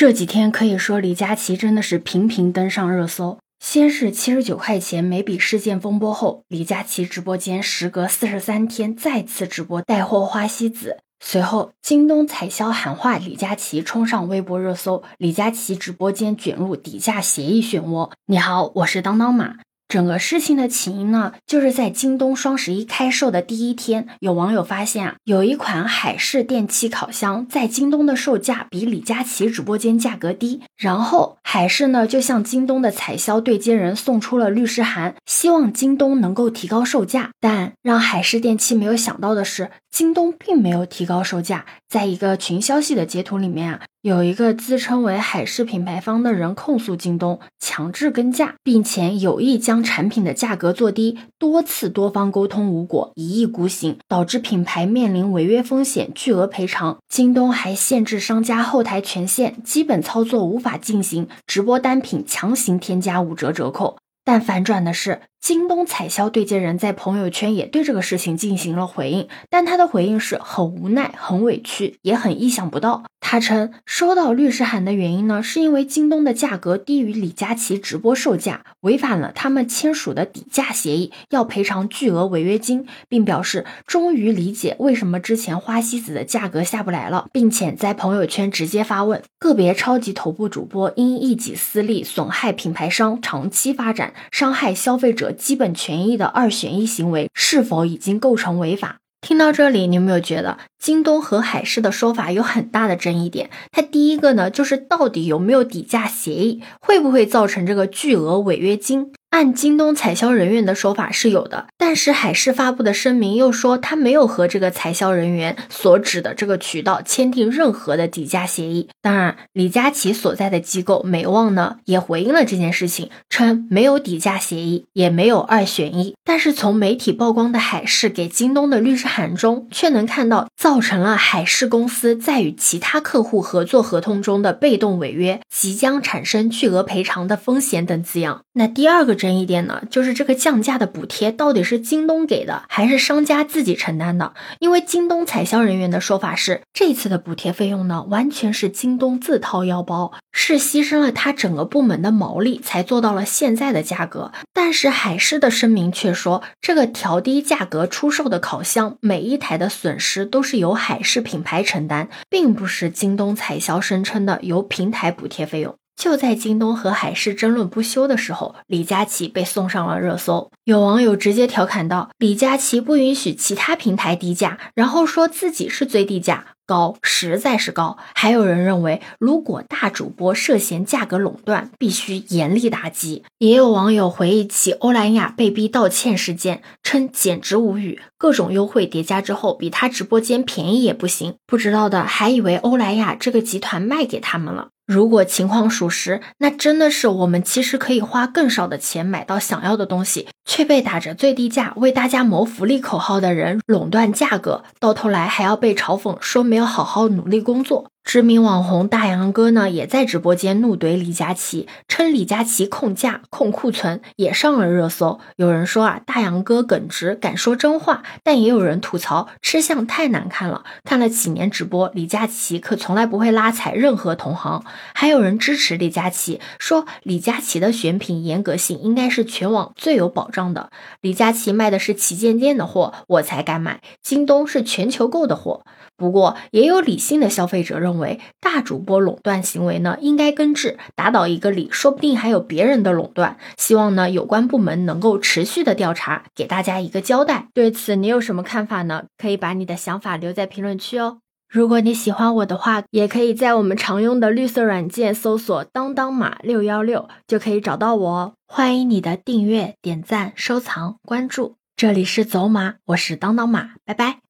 这几天可以说李佳琦真的是频频登上热搜。先是七十九块钱每笔事件风波后，李佳琦直播间时隔四十三天再次直播带货花西子。随后，京东采销喊话李佳琦冲上微博热搜，李佳琦直播间卷入底价协议漩涡。你好，我是当当马。整个事情的起因呢，就是在京东双十一开售的第一天，有网友发现啊，有一款海氏电器烤箱在京东的售价比李佳琦直播间价格低，然后海氏呢就向京东的采销对接人送出了律师函，希望京东能够提高售价。但让海氏电器没有想到的是，京东并没有提高售价。在一个群消息的截图里面啊。有一个自称为海事品牌方的人控诉京东强制跟价，并且有意将产品的价格做低，多次多方沟通无果，一意孤行，导致品牌面临违约风险、巨额赔偿。京东还限制商家后台权限，基本操作无法进行，直播单品强行添加五折折扣。但反转的是。京东采销对接人在朋友圈也对这个事情进行了回应，但他的回应是很无奈、很委屈，也很意想不到。他称收到律师函的原因呢，是因为京东的价格低于李佳琦直播售价，违反了他们签署的底价协议，要赔偿巨额违约金，并表示终于理解为什么之前花西子的价格下不来了，并且在朋友圈直接发问：个别超级头部主播因一己私利损害品牌商长期发展，伤害消费者。基本权益的二选一行为是否已经构成违法？听到这里，你有没有觉得京东和海事的说法有很大的争议点？它第一个呢，就是到底有没有底价协议，会不会造成这个巨额违约金？按京东采销人员的说法是有的，但是海事发布的声明又说他没有和这个采销人员所指的这个渠道签订任何的底价协议。当然，李佳琦所在的机构美旺呢也回应了这件事情，称没有底价协议，也没有二选一。但是从媒体曝光的海事给京东的律师函中，却能看到造成了海事公司在与其他客户合作合同中的被动违约，即将产生巨额赔偿的风险等字样。那第二个。争议点呢，就是这个降价的补贴到底是京东给的，还是商家自己承担的？因为京东采销人员的说法是，这次的补贴费用呢，完全是京东自掏腰包，是牺牲了他整个部门的毛利才做到了现在的价格。但是海狮的声明却说，这个调低价格出售的烤箱，每一台的损失都是由海狮品牌承担，并不是京东采销声称的由平台补贴费用。就在京东和海事争论不休的时候，李佳琦被送上了热搜。有网友直接调侃道：“李佳琦不允许其他平台低价，然后说自己是最低价，高实在是高。”还有人认为，如果大主播涉嫌价格垄断，必须严厉打击。也有网友回忆起欧莱雅被逼道歉事件，称简直无语，各种优惠叠加之后，比他直播间便宜也不行。不知道的还以为欧莱雅这个集团卖给他们了。如果情况属实，那真的是我们其实可以花更少的钱买到想要的东西，却被打着最低价为大家谋福利口号的人垄断价格，到头来还要被嘲讽说没有好好努力工作。知名网红大杨哥呢，也在直播间怒怼李佳琦，称李佳琦控价、控库存，也上了热搜。有人说啊，大杨哥耿直，敢说真话，但也有人吐槽吃相太难看了。看了几年直播，李佳琦可从来不会拉踩任何同行。还有人支持李佳琦，说李佳琦的选品严格性应该是全网最有保障的。李佳琦卖的是旗舰店的货，我才敢买。京东是全球购的货。不过，也有理性的消费者认认为，大主播垄断行为呢应该根治，打倒一个理，说不定还有别人的垄断。希望呢有关部门能够持续的调查，给大家一个交代。对此，你有什么看法呢？可以把你的想法留在评论区哦。如果你喜欢我的话，也可以在我们常用的绿色软件搜索“当当马六幺六”，就可以找到我哦。欢迎你的订阅、点赞、收藏、关注。这里是走马，我是当当马，拜拜。